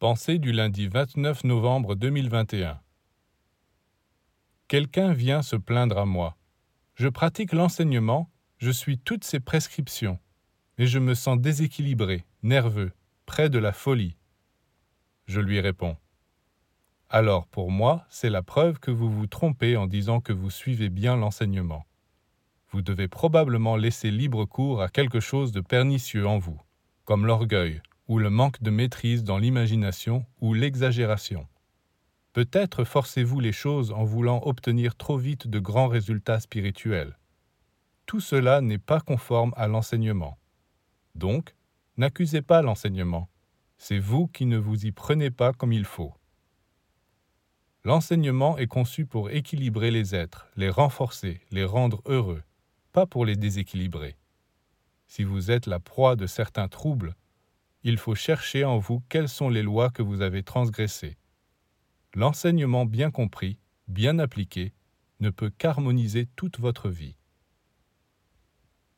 Pensée du lundi 29 novembre 2021. Quelqu'un vient se plaindre à moi. Je pratique l'enseignement, je suis toutes ces prescriptions, mais je me sens déséquilibré, nerveux, près de la folie. Je lui réponds. Alors pour moi, c'est la preuve que vous vous trompez en disant que vous suivez bien l'enseignement. Vous devez probablement laisser libre cours à quelque chose de pernicieux en vous, comme l'orgueil, ou le manque de maîtrise dans l'imagination ou l'exagération. Peut-être forcez-vous les choses en voulant obtenir trop vite de grands résultats spirituels. Tout cela n'est pas conforme à l'enseignement. Donc, n'accusez pas l'enseignement. C'est vous qui ne vous y prenez pas comme il faut. L'enseignement est conçu pour équilibrer les êtres, les renforcer, les rendre heureux, pas pour les déséquilibrer. Si vous êtes la proie de certains troubles, il faut chercher en vous quelles sont les lois que vous avez transgressées. L'enseignement bien compris, bien appliqué, ne peut qu'harmoniser toute votre vie.